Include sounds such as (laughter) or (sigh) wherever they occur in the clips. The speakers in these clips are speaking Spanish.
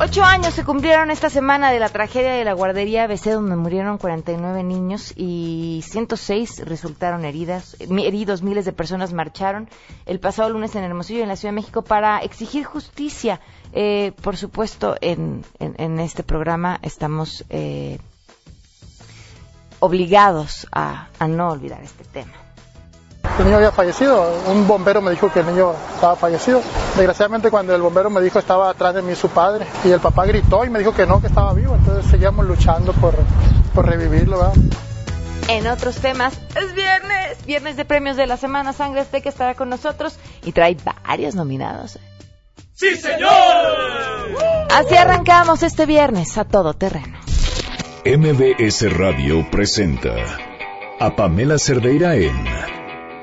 Ocho años se cumplieron esta semana de la tragedia de la guardería ABC donde murieron 49 niños y 106 resultaron heridas, heridos. Miles de personas marcharon el pasado lunes en Hermosillo, en la Ciudad de México, para exigir justicia. Eh, por supuesto, en, este programa estamos eh, obligados a no olvidar este tema el niño había fallecido. Un bombero me dijo que el niño estaba fallecido. Desgraciadamente cuando el bombero me dijo estaba atrás de mí su padre y el papá gritó y me dijo que no, que estaba vivo. Entonces seguíamos luchando por, por revivirlo. ¿verdad? En otros temas, es viernes, viernes de premios de la semana. Sangre que estará con nosotros y trae varios nominados. ¡Sí, señor! Así arrancamos este viernes a todo terreno. MBS Radio presenta a Pamela Cerdeira en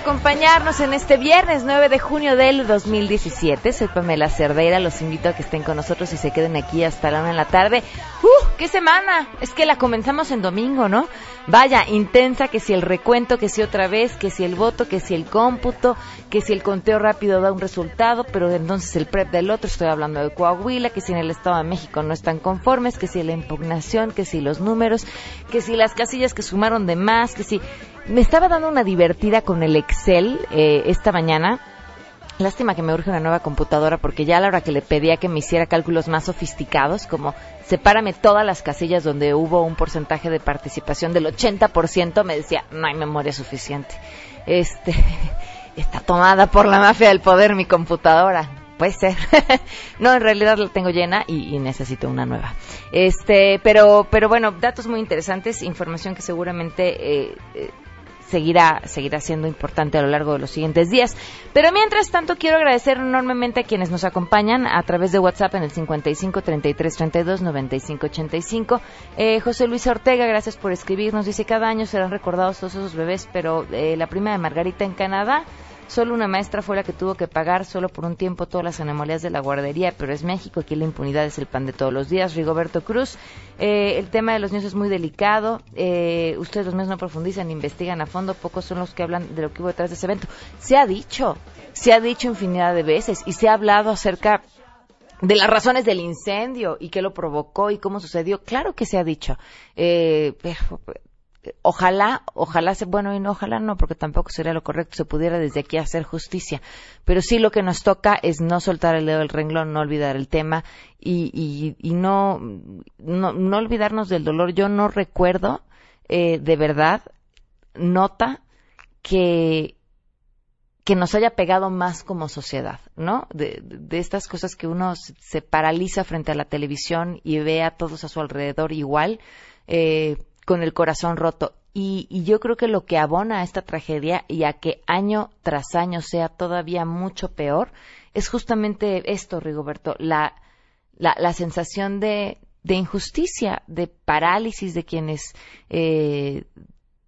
Acompañarnos en este viernes 9 de junio del 2017. Soy Pamela Cerdeira. Los invito a que estén con nosotros y se queden aquí hasta la una de la tarde. ¡Uh! ¡Qué semana! Es que la comenzamos en domingo, ¿no? Vaya, intensa, que si el recuento, que si otra vez, que si el voto, que si el cómputo, que si el conteo rápido da un resultado, pero entonces el PREP del otro, estoy hablando de Coahuila, que si en el Estado de México no están conformes, que si la impugnación, que si los números, que si las casillas que sumaron de más, que si me estaba dando una divertida con el Excel eh, esta mañana. Lástima que me urge una nueva computadora porque ya a la hora que le pedía que me hiciera cálculos más sofisticados, como sepárame todas las casillas donde hubo un porcentaje de participación del 80%, me decía, no hay memoria suficiente. Este, (laughs) está tomada por la mafia del poder mi computadora. Puede ser. (laughs) no, en realidad la tengo llena y, necesito una nueva. Este, pero, pero bueno, datos muy interesantes, información que seguramente eh, eh, seguirá, seguirá siendo importante a lo largo de los siguientes días. Pero mientras tanto, quiero agradecer enormemente a quienes nos acompañan a través de WhatsApp en el 55 33 32 95 85. Eh, José Luis Ortega, gracias por escribirnos. Dice: Cada año serán recordados todos esos bebés, pero eh, la prima de Margarita en Canadá Solo una maestra fue la que tuvo que pagar solo por un tiempo todas las anomalías de la guardería, pero es México, aquí la impunidad es el pan de todos los días. Rigoberto Cruz, eh, el tema de los niños es muy delicado, eh, ustedes los medios no profundizan, investigan a fondo, pocos son los que hablan de lo que hubo detrás de ese evento. Se ha dicho, se ha dicho infinidad de veces y se ha hablado acerca de las razones del incendio y qué lo provocó y cómo sucedió. Claro que se ha dicho. Eh, ojalá, ojalá, se, bueno, y no, ojalá no, porque tampoco sería lo correcto, se pudiera desde aquí hacer justicia. Pero sí lo que nos toca es no soltar el dedo del renglón, no olvidar el tema y, y, y no, no, no, olvidarnos del dolor. Yo no recuerdo, eh, de verdad, nota que, que nos haya pegado más como sociedad, ¿no? De, de, estas cosas que uno se paraliza frente a la televisión y ve a todos a su alrededor igual. Eh, con el corazón roto. Y, yo creo que lo que abona a esta tragedia y a que año tras año sea todavía mucho peor es justamente esto, Rigoberto, la, la, sensación de, de, injusticia, de parálisis de quienes eh,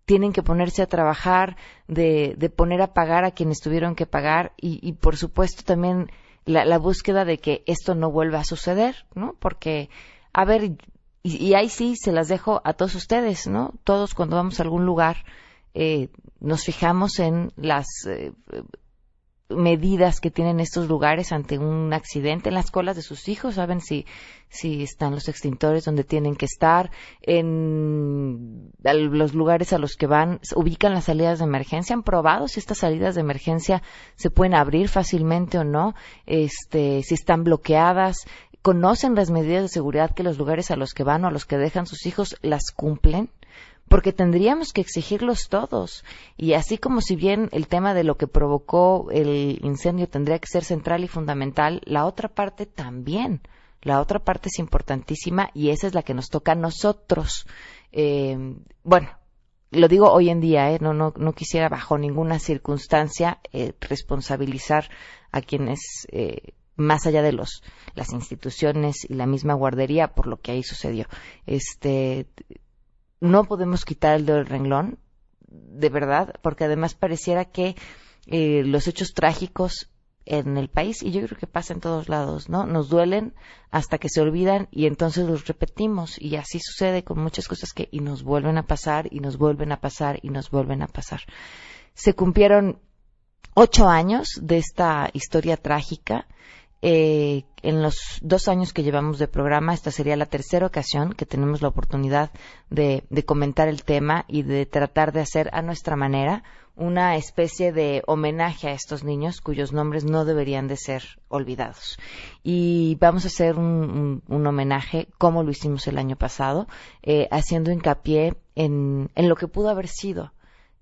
tienen que ponerse a trabajar, de, de, poner a pagar a quienes tuvieron que pagar y, y por supuesto también la, la, búsqueda de que esto no vuelva a suceder, ¿no? Porque, a ver, y, ahí sí se las dejo a todos ustedes, ¿no? Todos cuando vamos a algún lugar eh, nos fijamos en las eh, medidas que tienen estos lugares ante un accidente en las colas de sus hijos, saben si, si están los extintores donde tienen que estar, en los lugares a los que van, ubican las salidas de emergencia, han probado si estas salidas de emergencia se pueden abrir fácilmente o no, este, si están bloqueadas, conocen las medidas de seguridad que los lugares a los que van o a los que dejan sus hijos las cumplen, porque tendríamos que exigirlos todos. Y así como si bien el tema de lo que provocó el incendio tendría que ser central y fundamental, la otra parte también. La otra parte es importantísima y esa es la que nos toca a nosotros. Eh, bueno, lo digo hoy en día, ¿eh? no, no, no quisiera bajo ninguna circunstancia eh, responsabilizar a quienes, eh, más allá de los, las instituciones y la misma guardería, por lo que ahí sucedió. Este, no podemos quitar el dedo del renglón, de verdad, porque además pareciera que eh, los hechos trágicos en el país y yo creo que pasa en todos lados, ¿no? Nos duelen hasta que se olvidan y entonces los repetimos y así sucede con muchas cosas que y nos vuelven a pasar y nos vuelven a pasar y nos vuelven a pasar. Se cumplieron ocho años de esta historia trágica. Eh, en los dos años que llevamos de programa, esta sería la tercera ocasión que tenemos la oportunidad de, de comentar el tema y de tratar de hacer a nuestra manera una especie de homenaje a estos niños cuyos nombres no deberían de ser olvidados. Y vamos a hacer un, homenaje como lo hicimos el año pasado, eh, haciendo hincapié en, lo que pudo haber sido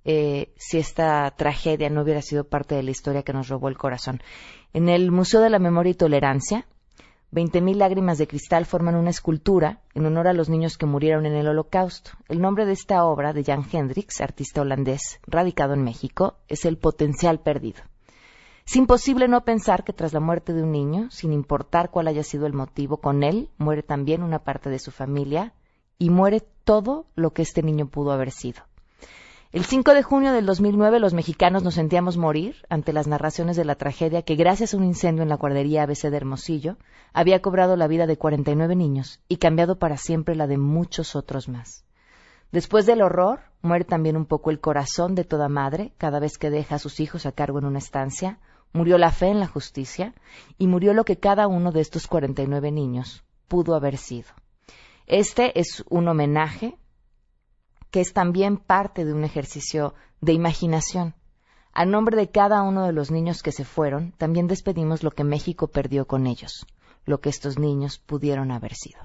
eh, si esta tragedia no hubiera sido parte de la historia que nos robó el corazón. En el Museo de la Memoria y Tolerancia, 20.000 lágrimas de cristal forman una escultura en honor a los niños que murieron en el Holocausto. El nombre de esta obra, de Jan Hendricks, artista holandés radicado en México, es El potencial perdido. Es imposible no pensar que tras la muerte de un niño, sin importar cuál haya sido el motivo, con él muere también una parte de su familia y muere todo lo que este niño pudo haber sido. El 5 de junio del 2009 los mexicanos nos sentíamos morir ante las narraciones de la tragedia que gracias a un incendio en la guardería ABC de Hermosillo había cobrado la vida de 49 niños y cambiado para siempre la de muchos otros más. Después del horror, muere también un poco el corazón de toda madre cada vez que deja a sus hijos a cargo en una estancia, murió la fe en la justicia y murió lo que cada uno de estos 49 niños pudo haber sido. Este es un homenaje que es también parte de un ejercicio de imaginación. A nombre de cada uno de los niños que se fueron, también despedimos lo que México perdió con ellos, lo que estos niños pudieron haber sido.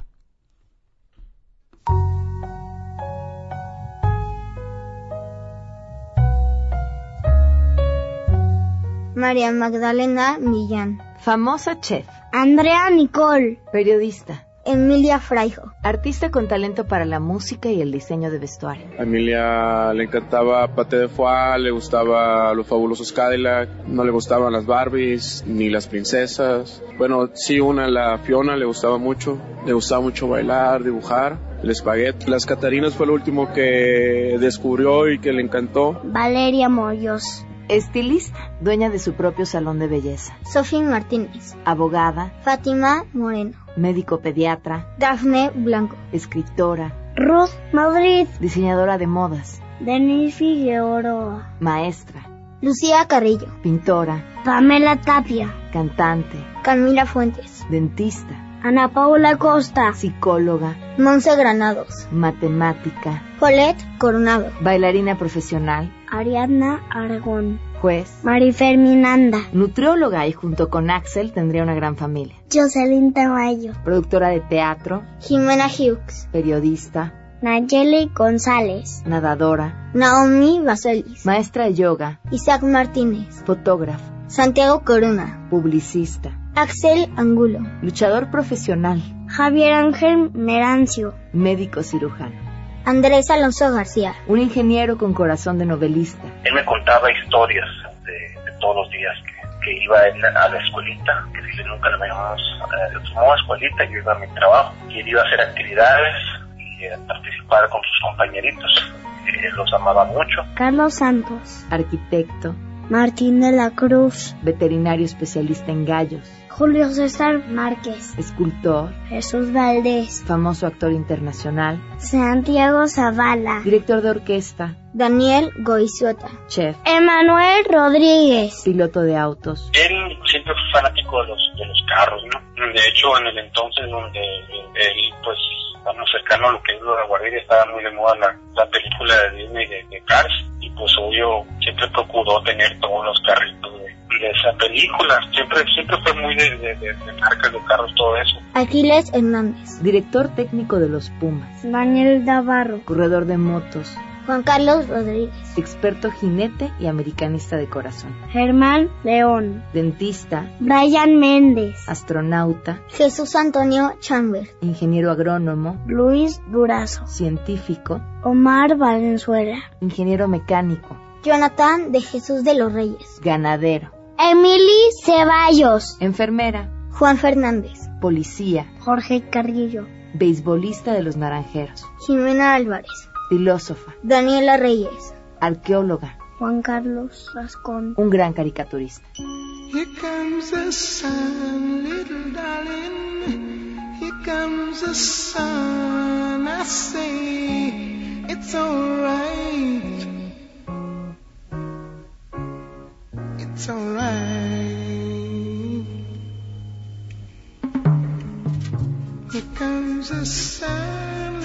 María Magdalena Millán. Famosa chef. Andrea Nicole. Periodista. Emilia Fraijo. Artista con talento para la música y el diseño de vestuario. A Emilia le encantaba Pate de Foie, le gustaba los fabulosos Cadillac, no le gustaban las Barbies ni las princesas. Bueno, sí, una, la Fiona, le gustaba mucho. Le gustaba mucho bailar, dibujar el espagueti. Las Catarinas fue lo último que descubrió y que le encantó. Valeria Moyos. Estilista, dueña de su propio salón de belleza. Sofía Martínez. Abogada. Fátima Moreno. Médico pediatra. Dafne Blanco. Escritora. Ruth Madrid. Diseñadora de modas. Denis Figueroa. Maestra. Lucía Carrillo. Pintora. Pamela Tapia. Cantante. Camila Fuentes. Dentista. Ana Paula Costa. Psicóloga. Monse Granados. Matemática. Colette Coronado. Bailarina profesional. Ariadna Aragón. Juez. Marifer Minanda. Nutrióloga y junto con Axel tendría una gran familia. Jocelyn Tamayo. Productora de teatro. Jimena Hughes. Periodista. Nayeli González. Nadadora. Naomi Baselis. Maestra de yoga. Isaac Martínez. Fotógrafo. Santiago Corona. Publicista. Axel Angulo. Luchador profesional. Javier Ángel Merancio. Médico cirujano. Andrés Alonso García. Un ingeniero con corazón de novelista. Él me contaba historias de, todos los días que, iba a la escuelita, que si nunca lo llamamos eh, escuelita, yo iba a mi trabajo, y él iba a hacer actividades y a participar con sus compañeritos. Él los amaba mucho. Carlos Santos. Arquitecto. Martín de la Cruz. Veterinario especialista en gallos. Julio César Márquez. Escultor. Jesús Valdés. Famoso actor internacional. Santiago Zavala. Director de orquesta. Daniel Goizueta. Chef. Emanuel Rodríguez. Piloto de autos. Él siempre fue fanático de los, de los carros, ¿no? De hecho, en el entonces donde él, pues, más cercano a lo que es la guardería, estaba muy de moda la, la película de Disney de, de Cars y pues obvio siempre procuró tener todos los carritos de, esa película. Siempre, siempre fue muy de, de, de, marcas de carros, todo eso. Aquiles Hernández. Director técnico de los Pumas. Daniel Navarro. Corredor de motos. Juan Carlos Rodríguez. Experto jinete y americanista de corazón. Germán León. Dentista. Brian Méndez. Astronauta. Jesús Antonio Chambers. Ingeniero agrónomo. Luis Durazo. Científico. Omar Valenzuela. Ingeniero mecánico. Jonathan de Jesús de los Reyes. Ganadero. Emily Ceballos. Enfermera. Juan Fernández. Policía. Jorge Carrillo. Beisbolista de los Naranjeros. Jimena Álvarez. Filósofa. Daniela Reyes. Arqueóloga. Juan Carlos Rascón. Un gran caricaturista. Here comes the sun, little darling. Here comes the sun. I say it's alright. It's alright. Here comes the sun,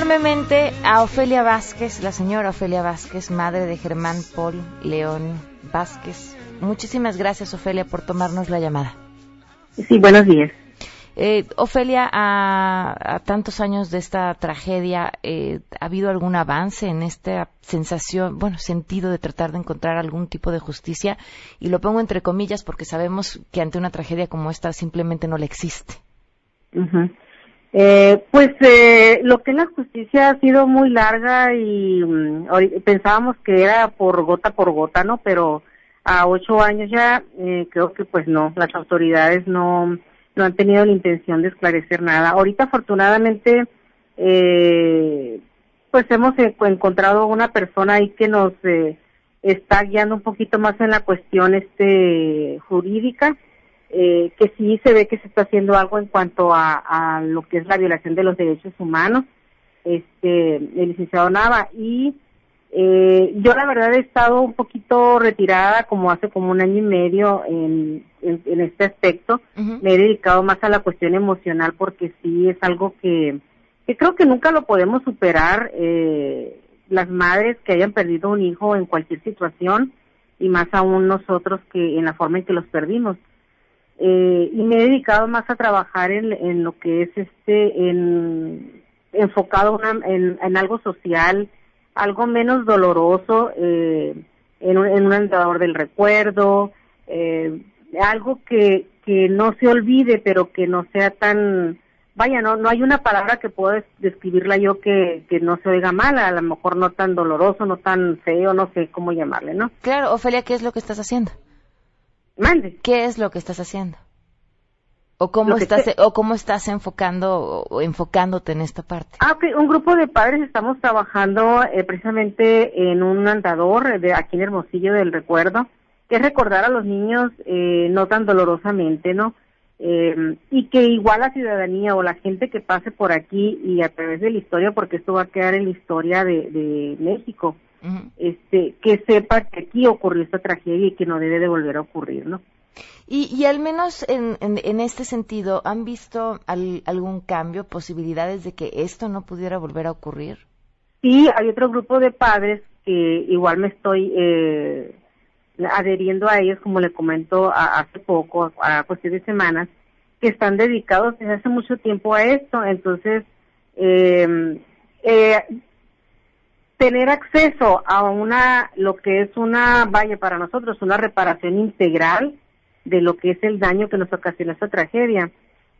Enormemente a Ofelia Vázquez, la señora Ofelia Vázquez, madre de Germán Paul León Vázquez. Muchísimas gracias, Ofelia, por tomarnos la llamada. Sí, buenos días. Eh, Ofelia, a, a tantos años de esta tragedia, eh, ¿ha habido algún avance en esta sensación, bueno, sentido de tratar de encontrar algún tipo de justicia? Y lo pongo entre comillas porque sabemos que ante una tragedia como esta simplemente no le existe. Ujú. Eh, pues eh, lo que es la justicia ha sido muy larga y mm, pensábamos que era por gota por gota, ¿no? Pero a ocho años ya eh, creo que pues no, las autoridades no, no han tenido la intención de esclarecer nada. Ahorita afortunadamente eh, pues hemos encontrado una persona ahí que nos eh, está guiando un poquito más en la cuestión este jurídica eh, que sí se ve que se está haciendo algo en cuanto a, a lo que es la violación de los derechos humanos, este, el licenciado Nava. Y eh, yo la verdad he estado un poquito retirada como hace como un año y medio en, en, en este aspecto. Me he dedicado más a la cuestión emocional porque sí es algo que, que creo que nunca lo podemos superar. Eh, las madres que hayan perdido un hijo en cualquier situación y más aún nosotros que en la forma en que los perdimos eh, y me he dedicado más a trabajar en, en lo que es este en enfocado una- en, en algo social algo menos doloroso eh, en, un, en un andador del recuerdo eh, algo que que no se olvide pero que no sea tan vaya no no hay una palabra que pueda des- describirla yo que que no se oiga mal a lo mejor no tan doloroso no tan feo no sé cómo llamarle no Claro, Ofelia, ¿qué es lo que estás haciendo? Mande ¿Qué es lo que estás haciendo? ¿O cómo estás, te- o cómo estás enfocando o, o enfocándote en esta parte? Ah, ok. Un grupo de padres estamos trabajando eh, precisamente en un andador de aquí en Hermosillo del Recuerdo, que es recordar a los niños eh, no tan dolorosamente, ¿no? Eh, y que igual la ciudadanía o la gente que pase por aquí y a través de la historia, porque esto va a quedar en la historia de, de México, Este, que sepa que aquí ocurrió esta tragedia y que no debe de volver a ocurrir, ¿no? Y, y al menos en, en, en este sentido, ¿han visto al- algún cambio, posibilidades de que esto no pudiera volver a ocurrir? Sí, hay otro grupo de padres que igual me estoy eh, adheriendo a ellos, como le comento a- hace poco, a cuestión de semanas, que están dedicados desde hace mucho tiempo a esto. Entonces, eh, eh, tener acceso a una, lo que es una, vaya para nosotros, una reparación integral de lo que es el daño que nos ocasionó esta tragedia.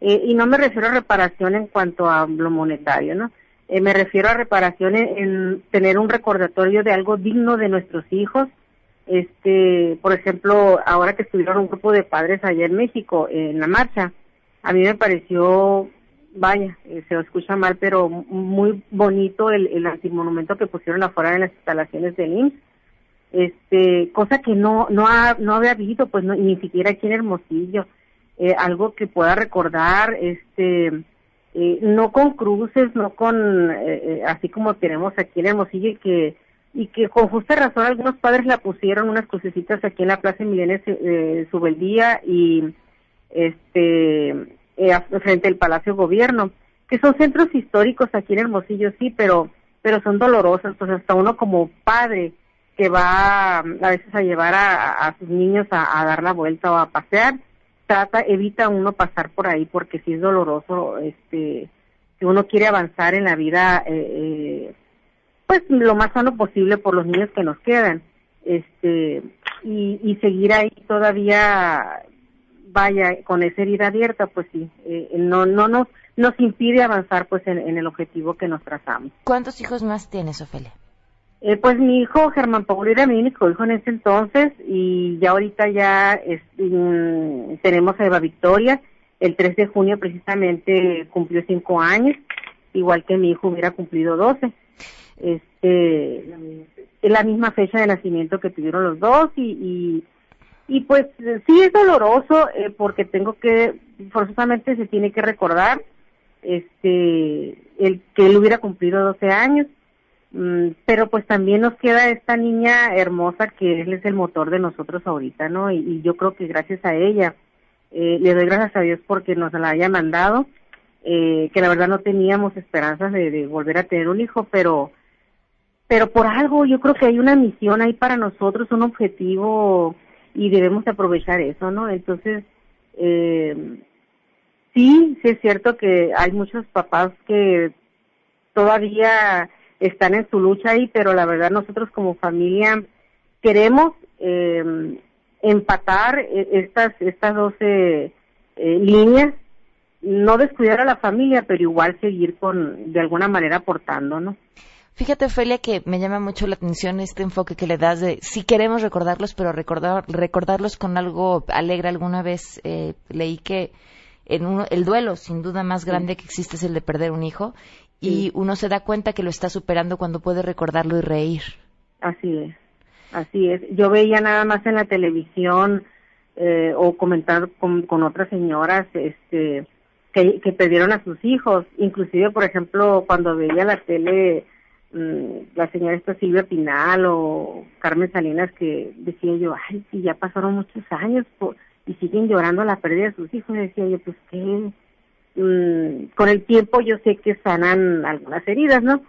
Eh, y no me refiero a reparación en cuanto a lo monetario, ¿no? Eh, me refiero a reparación en, en tener un recordatorio de algo digno de nuestros hijos. Este, por ejemplo, ahora que estuvieron un grupo de padres allá en México en la marcha, a mí me pareció, vaya, eh, se escucha mal, pero muy bonito el, el antimonumento que pusieron afuera de las instalaciones del IMSS este cosa que no no ha, no había habido pues no, ni siquiera aquí en Hermosillo. Eh, algo que pueda recordar este eh, no con cruces, no con, eh, eh, así como tenemos aquí en Hermosillo y que, y que con justa razón algunos padres la pusieron unas crucecitas aquí en la Plaza Emiliana eh, Subeldía y este, eh, frente al Palacio Gobierno, que son centros históricos aquí en Hermosillo, sí, pero, pero son dolorosos, pues hasta uno como padre que va a veces a llevar a, a sus niños a, dar la vuelta o a pasear, trata, evita uno pasar por ahí porque sí es doloroso, este, si uno quiere avanzar en la vida, eh, eh, pues lo más sano posible por los niños que nos quedan, este, y, y seguir ahí todavía, vaya, con esa herida abierta, pues sí, eh, no, no nos, nos impide avanzar pues en, en el objetivo que nos trazamos. ¿Cuántos hijos más tienes, Ofelia? Eh, pues mi hijo Germán Paulo era mi único hijo en ese entonces y ya ahorita ya es- mm, tenemos a Eva Victoria. El 3 de junio precisamente cumplió cinco años, igual que mi hijo hubiera cumplido 12. Este, es la misma fecha de nacimiento que tuvieron los dos y, y, y pues sí es doloroso eh, porque tengo que, forzosamente se tiene que recordar este el que él hubiera cumplido 12 años Mm, pero pues también nos queda esta niña hermosa que él es el motor de nosotros ahorita, ¿no? Y, y yo creo que gracias a ella, eh, le doy gracias a Dios porque nos la haya mandado, eh, que la verdad no teníamos esperanzas de, de volver a tener un hijo, pero pero por algo yo creo que hay una misión ahí para nosotros, un objetivo y debemos aprovechar eso, ¿no? Entonces, eh, sí, sí es cierto que hay muchos papás que todavía están en su lucha ahí, pero la verdad nosotros como familia queremos eh, empatar eh, estas estas 12 eh, líneas, no descuidar a la familia, pero igual seguir con de alguna manera aportando, ¿no? Fíjate, Ofelia, que me llama mucho la atención este enfoque que le das de si queremos recordarlos, pero recordar, recordarlos con algo alegre. Alguna vez eh, leí que en uno, el duelo, sin duda más grande que existe, es el de perder un hijo. Y uno se da cuenta que lo está superando cuando puede recordarlo y reír. Así es, así es. Yo veía nada más en la televisión eh, o comentar con, con otras señoras este, que, que perdieron a sus hijos. Inclusive, por ejemplo, cuando veía la tele la señora esta Silvia Pinal o Carmen Salinas que decía yo, ay, si ya pasaron muchos años y siguen llorando la pérdida de sus hijos. Decía yo, pues qué, Mm, con el tiempo yo sé que sanan algunas heridas, ¿no?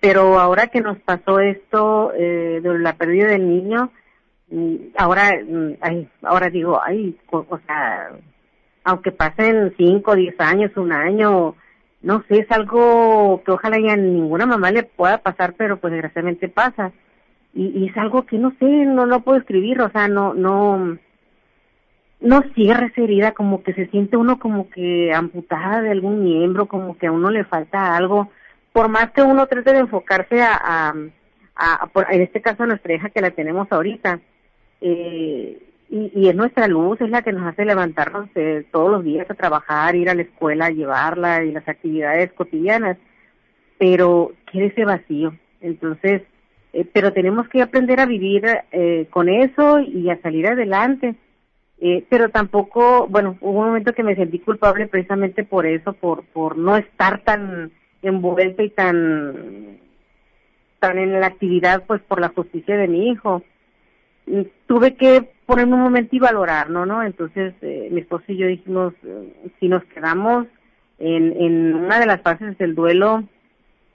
Pero ahora que nos pasó esto eh, de la pérdida del niño, mm, ahora, mm, ay, ahora digo, ay, o, o sea, aunque pasen cinco, diez años, un año, no sé, es algo que ojalá ya ninguna mamá le pueda pasar, pero pues desgraciadamente pasa. Y, es algo que no sé, no no puedo escribir, o sea, no, no, no cierra esa herida, como que se siente uno como que amputada de algún miembro, como que a uno le falta algo, por más que uno trate de enfocarse a, a, a- por- en este caso a nuestra hija que la tenemos ahorita, eh, y, y es nuestra luz, es la que nos hace levantarnos eh, todos los días a trabajar, ir a la escuela, llevarla y las actividades cotidianas, pero quiere ese vacío, entonces, eh, pero tenemos que aprender a vivir eh, con eso y a salir adelante. Eh, pero tampoco, bueno, hubo un momento que me sentí culpable precisamente por eso, por por no estar tan envuelta y tan tan en la actividad, pues por la justicia de mi hijo. Mm, Tuve que ponerme un momento y valorar, ¿no? ¿no? Entonces, eh, mi esposo y yo dijimos, eh, si nos quedamos en, en una de las fases del duelo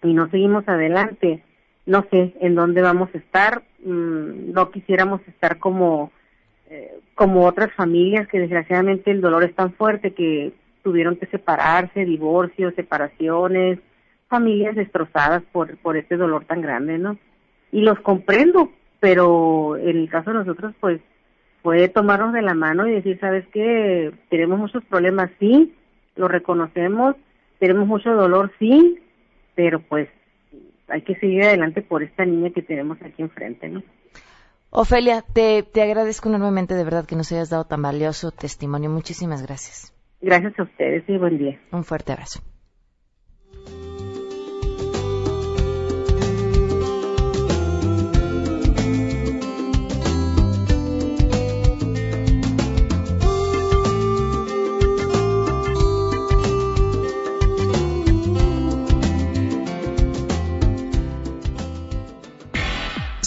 y no seguimos adelante, no sé en dónde vamos a estar, mm, no quisiéramos estar como eh, como otras familias que desgraciadamente el dolor es tan fuerte que tuvieron que separarse, divorcios, separaciones, familias destrozadas por, por este dolor tan grande, ¿no? Y los comprendo, pero en el caso de nosotros, pues, fue tomarnos de la mano y decir, ¿sabes qué? Tenemos muchos problemas, sí, lo reconocemos, tenemos mucho dolor, sí, pero pues hay que seguir adelante por esta niña que tenemos aquí enfrente, ¿no? Ofelia, te, te agradezco enormemente de verdad que nos hayas dado tan valioso testimonio. Muchísimas gracias. Gracias a ustedes y buen día. Un fuerte abrazo.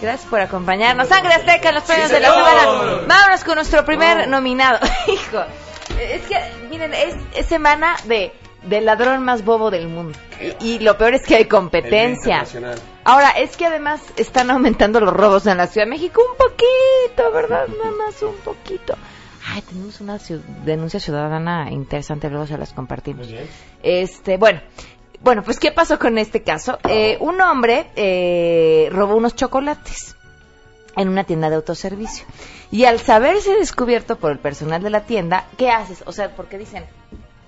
Gracias. Por acompañarnos. Sangre Azteca en los premios de la semana. Vámonos con nuestro primer No. nominado. (laughs) Hijo, es que, miren, es, es semana de del ladrón más bobo del mundo. Y, y lo peor es que hay competencia. Ahora, es que además están aumentando los robos en la Ciudad de México un poquito, ¿verdad? Nada más un poquito. Ay, tenemos una ciu- denuncia ciudadana interesante, luego se las compartimos. Este, bueno, bueno, pues ¿qué pasó con este caso? Eh, un hombre eh, robó unos chocolates en una tienda de autoservicio. Y al saberse descubierto por el personal de la tienda, ¿qué haces? O sea, porque dicen,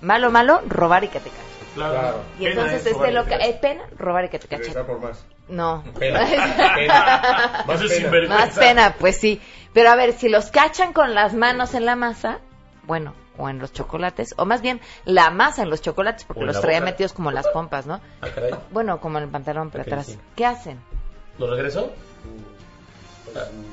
malo, malo, robar y que te cachen. Claro. Y entonces este lo que... ¿Es pena? Robar y que te cachen. por más. No. Pena. (laughs) Pena. Más es sinvergüenza. Más pena, pues sí. Pero a ver, si los cachan con las manos en la masa, bueno, o en los chocolates, o más bien la masa en los chocolates, porque O los traía boca. metidos como las pompas, ¿no? Ah, caray. Bueno, como en el pantalón por Ok, atrás. sí. ¿Qué hacen? ¿Los regreso?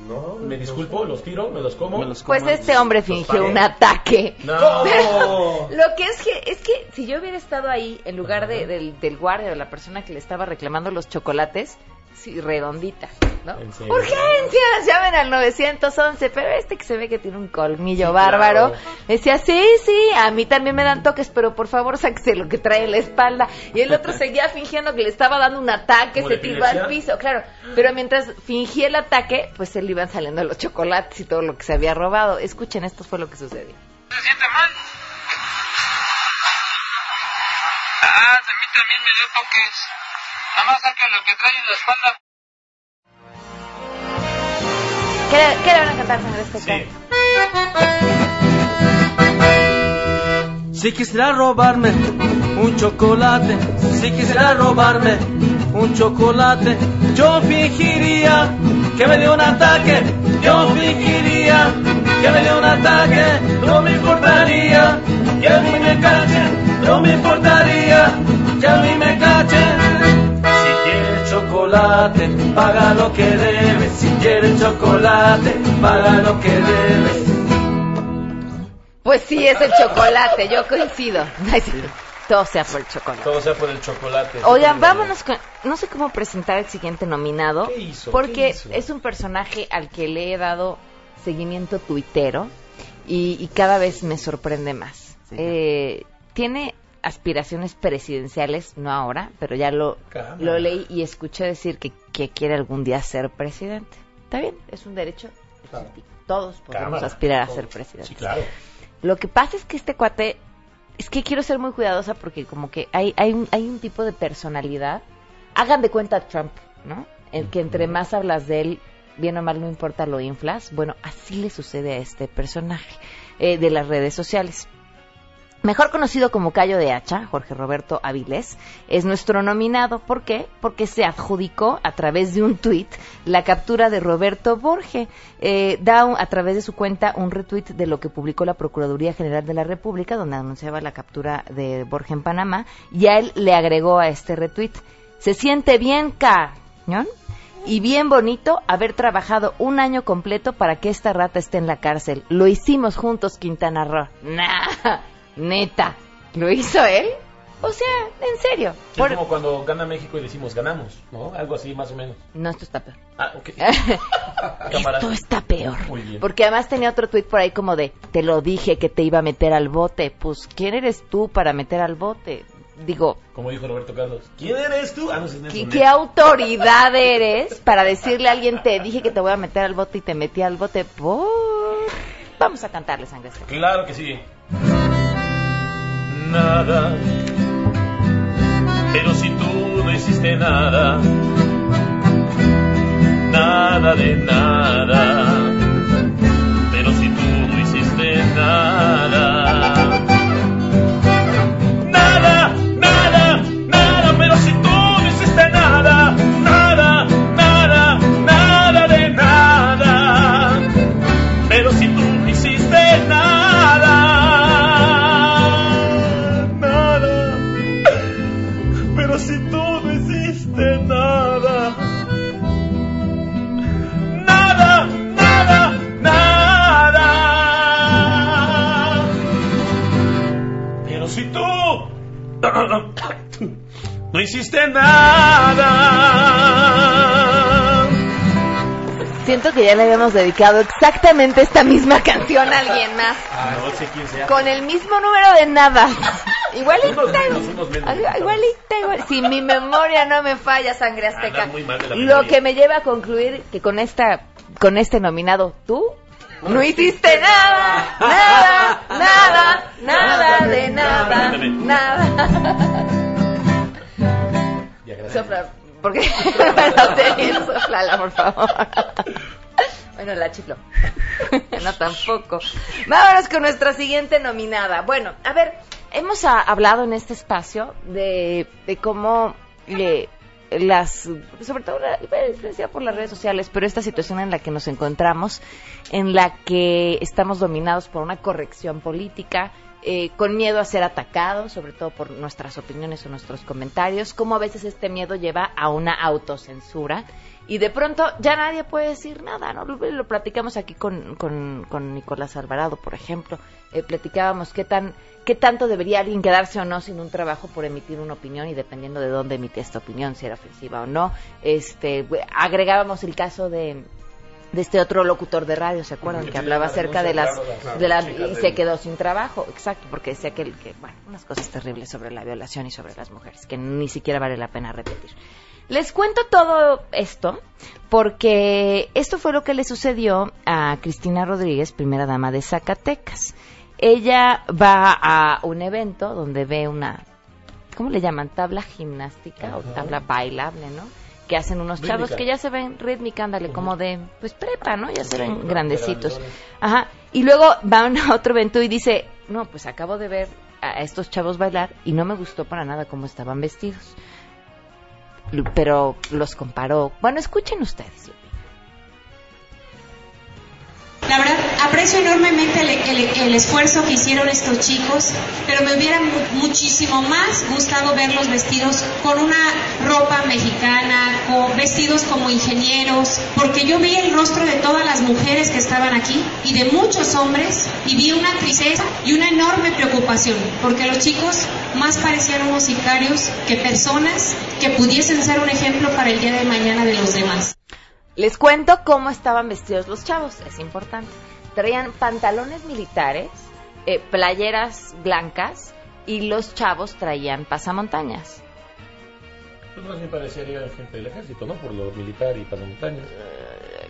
No. Me disculpo, los tiro, me los como. Pues este hombre fingió un ataque. No. Pero (laughs) lo que es que, es que si yo hubiera estado ahí en lugar de- del, del guardia, de la persona que le estaba reclamando los chocolates, sí, redondita, ¿no? ¡Urgencias! Llamen al 911. Pero este que se ve que tiene un colmillo Sí, bárbaro, claro. decía, sí, sí, a mí también me dan toques, pero por favor (laughs) sáquese lo que trae en la espalda. Y el otro seguía fingiendo que le estaba dando un ataque, ¿Como se tiró al piso, claro. Pero mientras fingía el ataque, pues se le iban saliendo los chocolates y todo lo que se había robado. Escuchen, esto fue lo que sucedió. ¿Se siente mal? Ah, a mí también me dio toques. Nada más saca lo que trae en la espalda. ¿Qué, qué le van a cantar, este Sí. Si quisiera robarme un chocolate, si quisiera robarme un chocolate, yo fingiría que me dio un ataque, yo fingiría que me dio un ataque, no me importaría que a mí me cachen, no me importaría que a mí me cachen. Chocolate, paga lo que debes, si quieres chocolate, paga lo que debes. Pues sí, es el chocolate, yo coincido. Sí, Todo sea por el chocolate. Todo sea por el chocolate. Oigan, vámonos con... No sé cómo presentar el siguiente nominado. ¿Qué hizo? Porque ¿Qué hizo? es un personaje al que le he dado seguimiento tuitero y, y cada vez me sorprende más. Eh, tiene aspiraciones presidenciales, no ahora, pero ya lo, Caramba. lo leí y escuché decir que, que quiere algún día ser presidente. Está bien, es un derecho. Claro. Todos podemos aspirar a ser presidente. Sí, claro. Lo que pasa es que este cuate, es que quiero ser muy cuidadosa porque como que hay, hay, un, hay un tipo de personalidad. Hagan de cuenta a Trump, ¿no? El que entre más hablas de él, bien o mal, no importa, lo inflas. Bueno, así le sucede a este personaje eh, de las redes sociales. Mejor conocido como Cayo de Hacha, Jorge Roberto Avilés, es nuestro nominado. ¿Por qué? Porque se adjudicó a través de un tuit la captura de Roberto Borge. Eh, da a través de su cuenta un retweet de lo que publicó la Procuraduría General de la República, donde anunciaba la captura de Borge en Panamá, y a él le agregó a este retweet. Se siente bien, cañón, y bien bonito haber trabajado un año completo para que esta rata esté en la cárcel. Lo hicimos juntos, Quintana Roo. (laughs) Nah, neta, ¿lo hizo él? O sea, en serio. Es Por- como cuando gana México y decimos ganamos, ¿no? Algo así, más o menos. No, esto está peor. Ah, ok. (laughs) Esto está peor. Muy bien. Porque además tenía otro tuit por ahí como de, te lo dije que te iba a meter al bote. Pues, ¿quién eres tú para meter al bote? digo, Como dijo Roberto Carlos. ¿Quién eres tú? Ah, no, es ¿qué, qué autoridad eres para decirle a alguien, te dije que te voy a meter al bote y te metí al bote por... Vamos a cantarle, sangre Azteca. Claro que sí. Nada. Pero si tú no hiciste nada. Nada de nada. Pero si tú no hiciste nada. (laughs) no hiciste nada. Siento que ya le habíamos dedicado exactamente esta misma canción a alguien más. No sé quién sea. Con el mismo número de nada. (laughs) Igualita. Igualita, igual. Si mi memoria no me falla, sangre azteca. Lo que me lleva a concluir que con esta, con este nominado, tú no hiciste nada, nada, nada, nada de nada, nada. Ya, gracias. Sopla, porque (laughs) soplala, por favor. Bueno, la chiflo. (laughs) No, tampoco. Vámonos con nuestra siguiente nominada. Bueno, a ver, hemos ah, hablado en este espacio de, de cómo eh, las, sobre todo influenciada por las redes sociales, pero esta situación en la que nos encontramos, en la que estamos dominados por una corrección política, eh, con miedo a ser atacados, sobre todo por nuestras opiniones o nuestros comentarios, cómo a veces este miedo lleva a una autocensura y de pronto ya nadie puede decir nada, ¿no? Lo, lo platicamos aquí con, con, con Nicolás Alvarado, por ejemplo, Eh, platicábamos qué tan qué tanto debería alguien quedarse o no sin un trabajo por emitir una opinión y dependiendo de dónde emite esta opinión, si era ofensiva o no. Este, agregábamos el caso de de este otro locutor de radio, ¿se acuerdan? Que hablaba acerca de las, de las y se quedó sin trabajo, exacto, porque decía que, que, bueno, unas cosas terribles sobre la violación y sobre las mujeres, que ni siquiera vale la pena repetir. Les cuento todo esto porque esto fue lo que le sucedió a Cristina Rodríguez, primera dama de Zacatecas. Ella va a un evento donde ve una, ¿cómo le llaman? Tabla gimnástica o tabla bailable, ¿no? Que hacen unos chavos que ya se ven rítmica, ándale, como de, pues prepa, ¿no? Ya se Sí, ven grandecitos. Ajá. Y luego va a otro evento y dice, no, pues acabo de ver a estos chavos bailar y no me gustó para nada cómo estaban vestidos. Pero los comparó. Bueno, escuchen ustedes. La verdad, aprecio enormemente el, esfuerzo que hicieron estos chicos, pero me hubiera mu- muchísimo más gustado verlos vestidos con una ropa mexicana, vestidos como ingenieros, porque yo vi el rostro de todas las mujeres que estaban aquí y de muchos hombres y vi una tristeza y una enorme preocupación, porque los chicos más parecían unos sicarios que personas que pudiesen ser un ejemplo para el día de mañana de los demás. Les cuento cómo estaban vestidos los chavos, es importante. Traían pantalones militares, eh, playeras blancas y los chavos traían pasamontañas. Pues más bien parecería gente del ejército, ¿no? Por lo militar y pasamontañas.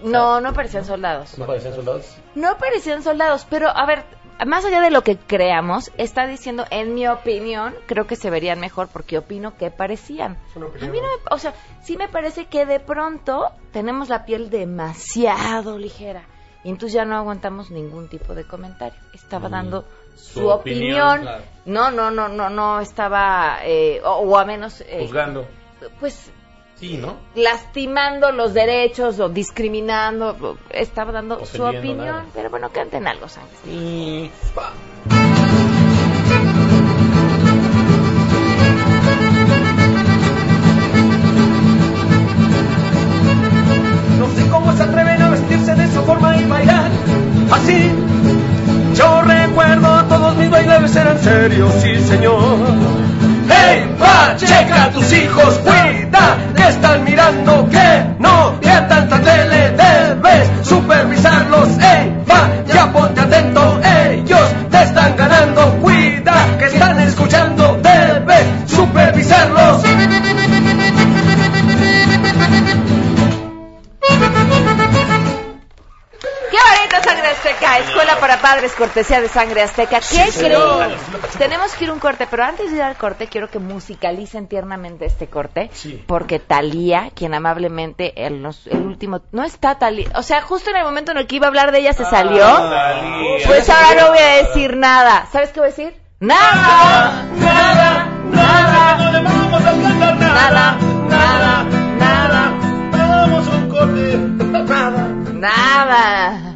No, no parecían soldados. ¿No parecían soldados? No parecían soldados, pero a ver, más allá de lo que creamos, está diciendo, en mi opinión, creo que se verían mejor porque opino que parecían. A mí no me, o sea, sí me parece que de pronto tenemos la piel demasiado ligera y entonces ya no aguantamos ningún tipo de comentario. Estaba Mm, dando su, su opinión. opinión, claro. No, no, no, no, no estaba, eh, o, o a menos, eh, Juzgando. pues Sí, ¿no? lastimando los derechos o discriminando, estaba dando su Ofendiendo, opinión, nada. pero bueno, canten algo, sangre. Y... No sé cómo se atreven a vestirse de esa forma y bailar así. Yo recuerdo todos mis bailes eran serios, sí señor. ¡Hey, va, checa a tus hijos, cuida! Que están mirando que no vean Padres, cortesía de Sangre Azteca. ¿Qué Sí? Tenemos que ir un corte, pero antes de ir al corte, quiero que musicalicen tiernamente este corte. Sí. Porque Talía, quien amablemente, el, último, no está Talía, o sea, justo en el momento en el que iba a hablar de ella se salió. Thalía. Pues ahora no voy a decir nada. ¿Sabes qué voy a decir? Nada, nada, nada. No le vamos a cantar nada, nada, nada. Vamos a un corte. Nada. Nada.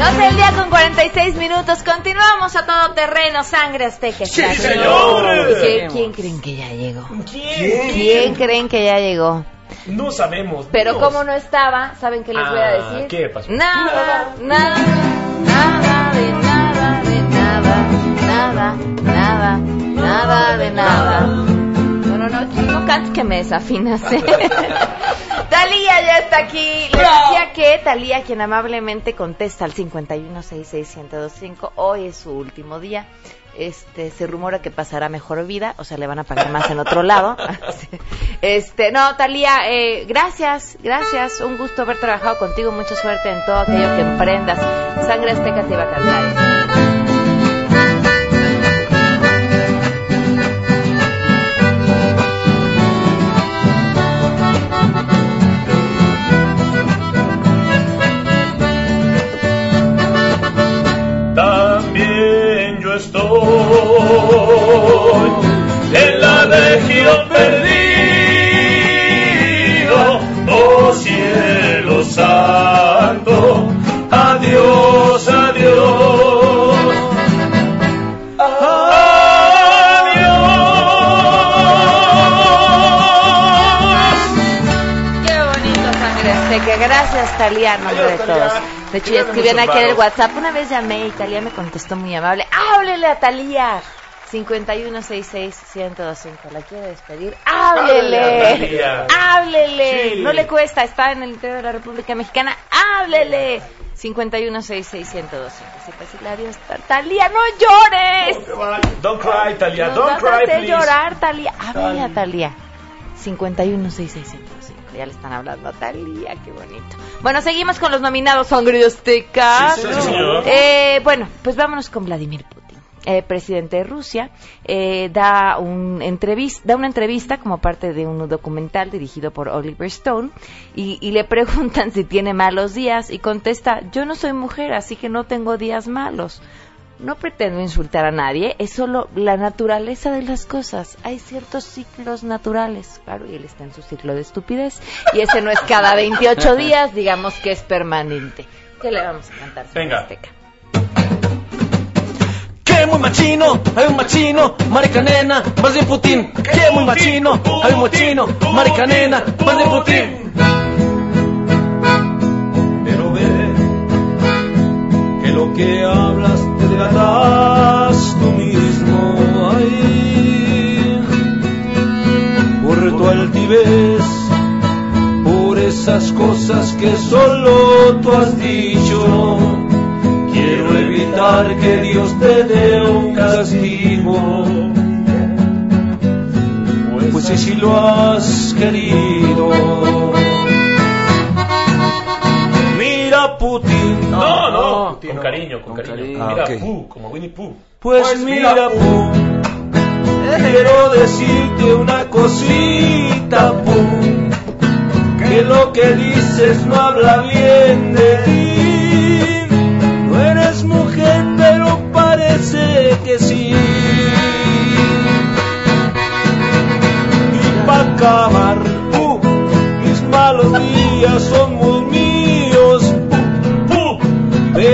No el día con 46 minutos. Continuamos a todo terreno, sangre azteca. Sí, señores. ¿Quién, creen que ya llegó? ¿Quién? ¿Quién creen que ya llegó? No sabemos. Pero Dios. como no estaba, ¿saben qué les voy a Ah, decir? ¿qué pasó? Nada, nada, nada de nada, de nada, nada, nada, nada de nada. No, no, no, cantes que me desafinas. ¿eh? (laughs) Talía ya está aquí. Les decía que Talía, quien amablemente contesta al 5166125, hoy es su último día. Este, se rumora que pasará mejor vida, o sea, le van a pagar más en otro lado. (laughs) Este, no, Talía, eh, gracias, gracias, un gusto haber trabajado contigo, mucha suerte en todo aquello que emprendas. Sangre Azteca te iba a cantar. Estoy en la región perdido, oh cielo santo, adiós, adiós. Adiós. Qué bonito Sangre Azteca, gracias Talía, nombre de todos. De hecho, ya escribían aquí en el WhatsApp, una vez llamé y Talía me contestó muy amable, háblele a Talía. 5166-1025, ¿la quiere despedir? Háblele ¡Háblele! ¡Háblele! Sí. No le cuesta, está en el interior de la República Mexicana, ¡háblele! 5166-1025. Sí, pues, Hilario, Talía, no llores. Don't cry, Talia, Nos don't cry, please. llorar, Talía. Háblale a Talía. 516605. Ya le están hablando a Talía, qué bonito. Bueno, seguimos con los nominados Sangre Azteca. Sí, señor. Eh, bueno, pues vámonos con Vladimir Putin. Eh, presidente de Rusia eh, da, un entrevis- da una entrevista como parte de un documental dirigido por Oliver Stone y, y le preguntan (laughs) si tiene malos días y contesta yo no soy mujer así que no tengo días malos no pretendo insultar a nadie, es solo la naturaleza de las cosas. Hay ciertos ciclos naturales, claro, y él está en su ciclo de estupidez. Y ese no es cada 28 días, digamos que es permanente. ¿Qué le vamos a cantar? Venga. Azteca? Que muy machino, hay un machino, marica nena, más bien Putin. Que muy machino, hay un machino, marica nena, más bien Putin. Que hablas te delatas tú mismo ahí por tu altivez por esas cosas que solo tú has dicho. Quiero evitar que Dios te dé un castigo. Pues si lo has querido Putin. No, no, con cariño, con, cariño. Mira Ah, ok. Pooh, como Winnie Pooh. Pues mira, Pooh. Quiero decirte una cosita, Pooh. Que lo que dices no habla bien de ti. No eres mujer, pero parece que sí. Y para acabar, Pooh, mis malos días son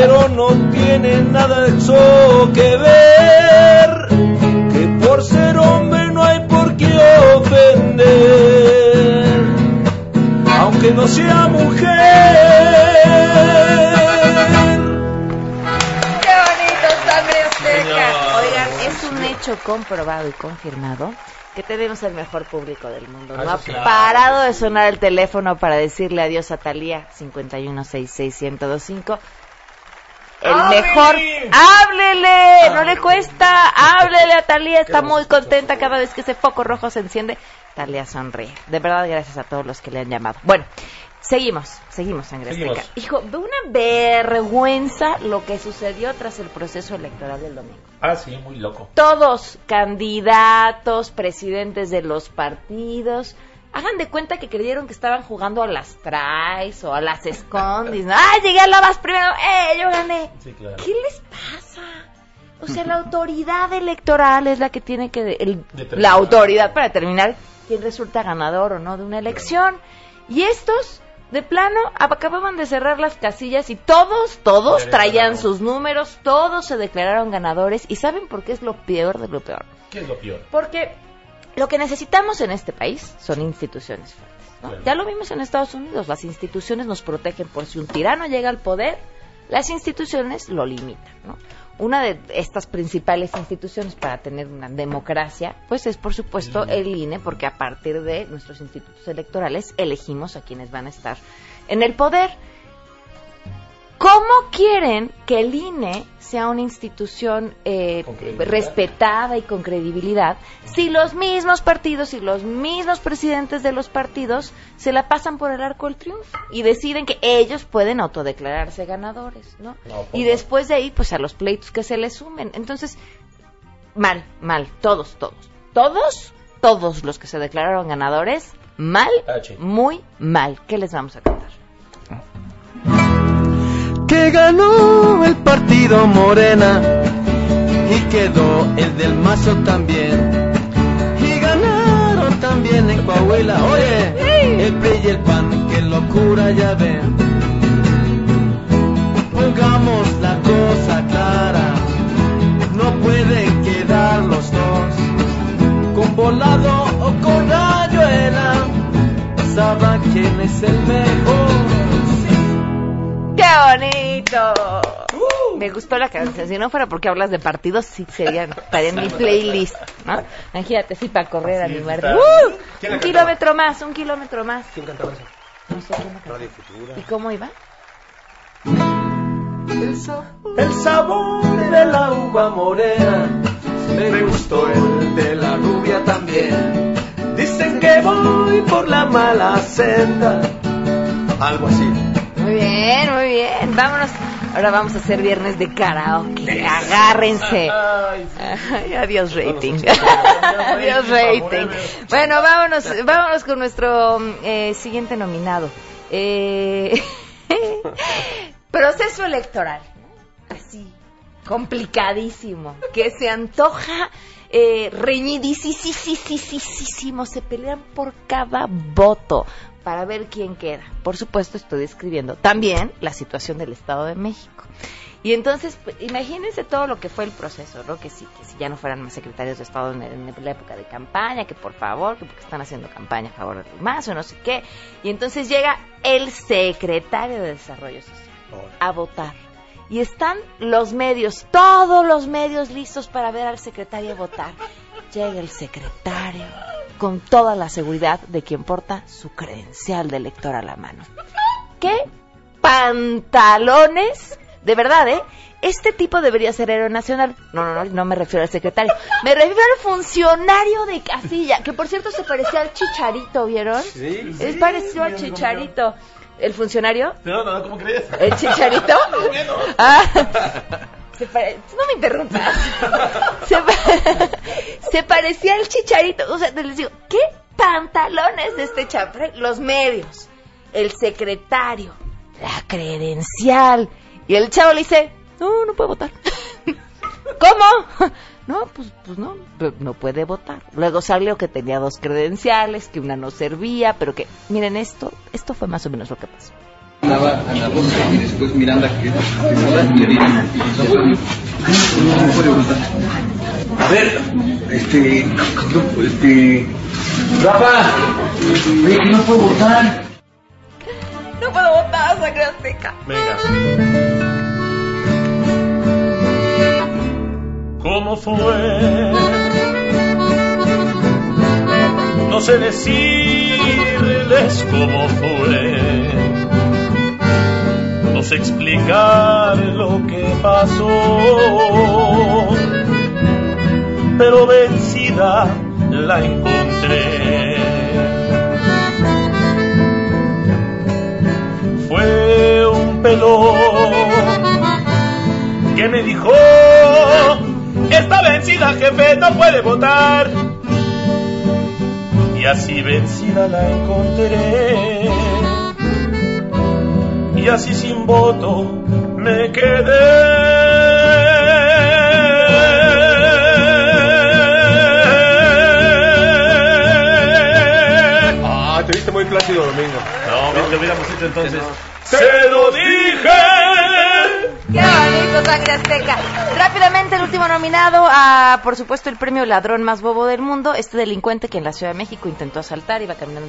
pero no tiene nada de eso que ver. Que por ser hombre no hay por qué ofender. Aunque no sea mujer. ¡Qué bonito, sangre azteca! Oigan, es un hecho comprobado y confirmado que tenemos el mejor público del mundo. Ah, No ha parado de sonar el teléfono para decirle adiós a Talía 5166125. El mejor, háblele, no le cuesta, háblele a Talía, está muy contenta cada vez que ese foco rojo se enciende. Talía sonríe. De verdad, gracias a todos los que le han llamado. Bueno, seguimos, seguimos, Sangre Seguimos. Hijo, de una vergüenza lo que sucedió tras el proceso electoral del domingo. Ah, sí, muy loco. Todos, candidatos, presidentes de los partidos, hagan de cuenta que creyeron que estaban jugando a las tries o a las escondis. ¿no? ¡Ah, llegué a la más primero! ¡Eh, yo gané! Sí, claro. ¿Qué les pasa? O sea, la autoridad electoral es la que tiene que... de- el- Determinar. la autoridad para determinar quién resulta ganador o no de una elección. Y estos, de plano, acababan de cerrar las casillas y todos, todos traían sus números, todos se declararon ganadores. ¿Y saben por qué es lo peor de lo peor? ¿Qué es lo peor? Porque lo que necesitamos en este país son instituciones fuertes. ¿no? Claro. Ya lo vimos en Estados Unidos, las instituciones nos protegen por si un tirano llega al poder, las instituciones lo limitan. ¿no? Una de estas principales instituciones para tener una democracia, pues es por supuesto el INE, porque a partir de nuestros institutos electorales elegimos a quienes van a estar en el poder. ¿Cómo quieren que el INE sea una institución eh, respetada y con credibilidad si los mismos partidos y los mismos presidentes de los partidos se la pasan por el arco del triunfo y deciden que ellos pueden autodeclararse ganadores, ¿no? No, y pues, después de ahí, pues a los pleitos que se les sumen. Entonces, mal, mal, todos, todos, todos, todos los que se declararon ganadores, mal, H. muy mal. ¿Qué les vamos a contar? Que ganó el partido Morena y quedó el del Mazo también. Y ganaron también en Coahuila, oye, el PRI y el PAN, qué locura ya ven. Pongamos la cosa clara, no pueden quedar los dos, con volado o con rayuela, sabrá quién es el mejor. ¡Qué bonito! Me gustó la canción. Si no fuera porque hablas de partidos, sí serían, estaría en mi playlist, ¿no? Imagínate, sí, para correr a mi está. ¡Uh! ¿Quién la Un cantaba? kilómetro más, un kilómetro más. ¿Quién cantaba eso? No sé quién. Radio Futura. ¿Y cómo iba? El sabor, el sabor de la uva morena, me gustó el de la rubia también. Dicen que voy por la mala senda, algo así. Muy bien, muy bien. Vámonos. Ahora vamos a hacer viernes de karaoke. Agárrense. Ay, sí. Ay, adiós (laughs) rating. Adiós, rating. Bueno, vámonos, vámonos con nuestro eh, siguiente nominado. Eh, (laughs) proceso electoral. Así, complicadísimo. Que se antoja eh, reñidísimo. Se pelean por cada voto para ver quién queda. Por supuesto, estoy describiendo también la situación del Estado de México. Y entonces, pues, imagínense todo lo que fue el proceso, ¿no? Que sí, que si ya no fueran más secretarios de Estado en, en la época de campaña, que por favor, que porque están haciendo campaña a favor del más o no sé qué. Y entonces llega el secretario de Desarrollo Social a votar. Y están los medios, todos los medios listos para ver al secretario votar. Llega el secretario con toda la seguridad de quien porta su credencial de elector a la mano. ¿Qué pantalones? De verdad, ¿eh? Este tipo debería ser héroe nacional. No, no, no, no me refiero al secretario. Me refiero al funcionario de casilla, que por cierto se parecía al chicharito, ¿vieron? Sí, Es sí, parecido al chicharito. ¿El funcionario? No, no, ¿cómo crees? ¿El chicharito? (laughs) Ah, No me interrumpas. (laughs) Se, pa- (laughs) se parecía al chicharito. O sea, les digo, ¿qué pantalones de este chapre? Los medios, el secretario, la credencial. Y el chavo le dice, no, no puede votar. (laughs) ¿Cómo? No, pues, pues no, no puede votar. Luego salió que tenía dos credenciales, que una no servía, pero que, miren esto, esto fue más o menos lo que pasó. Andaba Ana Rosa y después Miranda que le no no votar. A ver, este, no, este, Rafa, oye que no puedo votar. puedo votar, sangre azteca. Venga. ¿Cómo fue? No sé decirles cómo fue. Explicar lo que pasó. Pero vencida la encontré. Fue un pelón que me dijo, está vencida jefe, no puede votar. Y así vencida la encontré. Y así sin voto me quedé. Ah, te viste muy plácido, Domingo. No, bien que hubiéramos hecho entonces. ¡Se lo dije! ¡Qué bonito, sangre azteca! Rápidamente, el último nominado a, por supuesto, el premio Ladrón más bobo del mundo. Este delincuente que en la Ciudad de México intentó asaltar, iba caminando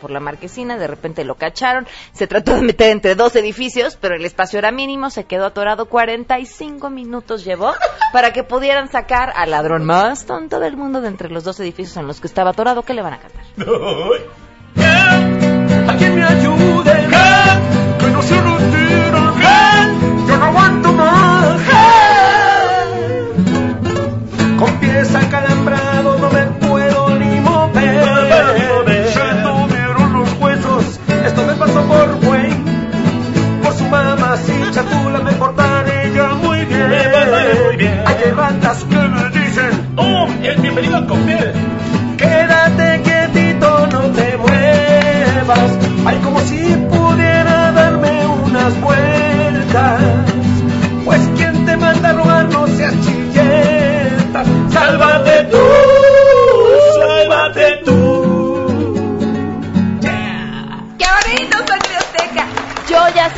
por la marquesina, de repente lo cacharon. Se trató de meter entre dos edificios, pero el espacio era mínimo, se quedó atorado. 45 minutos llevó para que pudieran sacar al ladrón más tonto del mundo de entre los dos edificios en los que estaba atorado. ¿Qué le van a cantar? (laughs) ¿A quién me ayude? Con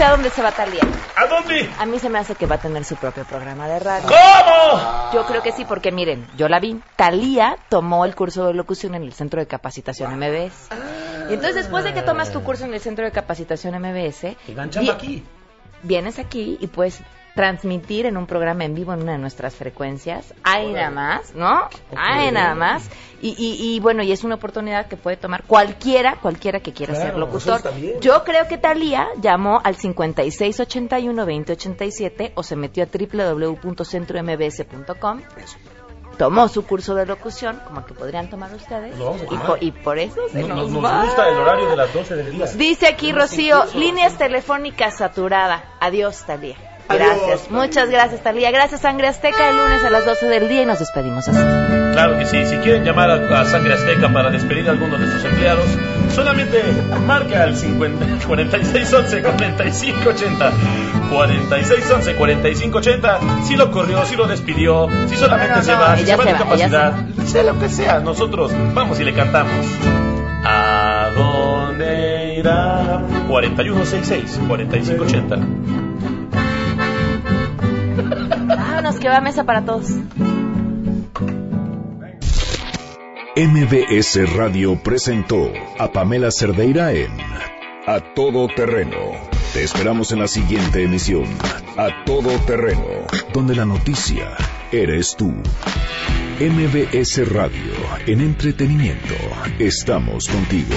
sé a dónde se va Talía. ¿A dónde? A mí se me hace que va a tener su propio programa de radio. ¿Cómo? Yo creo que sí, porque miren, yo la vi. Talía tomó el curso de locución en el Centro de Capacitación MBS. Y entonces, después de que tomas tu curso en el Centro de Capacitación MBS, Te ganchando vi- aquí. vienes aquí y puedes transmitir en un programa en vivo en una de nuestras frecuencias. Hay nada más, ¿no? Hay nada más. Y, y, y, bueno, y es una oportunidad que puede tomar cualquiera, cualquiera que quiera Claro, ser locutor. Yo creo que Talía llamó al 5681-2087 o se metió a www.centrombs.com. Tomó su curso de locución, como que podrían tomar ustedes. Y, tomar. po- y por eso se Nos, nos, nos- nos va. gusta el horario de las 12 del día. Dice aquí Rocío, líneas telefónicas saturada. Adiós, Talía. Gracias, muchas gracias, Talía. Gracias, Sangre Azteca, el lunes a las 12 del día y nos despedimos así. Claro que sí. Si quieren llamar a, a Sangre Azteca para despedir a alguno de sus empleados, solamente marca al 50, 4611 4580. 4611 4580. Si lo corrió, si lo despidió, si solamente No, no, se no, va, si se va de se capacidad, sea lo que sea, nosotros vamos y le cantamos. ¿A dónde irá? 4166 4580. Vámonos, que va mesa para todos. MBS Radio presentó a Pamela Cerdeira en A Todo Terreno. Te esperamos en la siguiente emisión, A Todo Terreno, donde la noticia eres tú. MBS Radio, en entretenimiento, estamos contigo.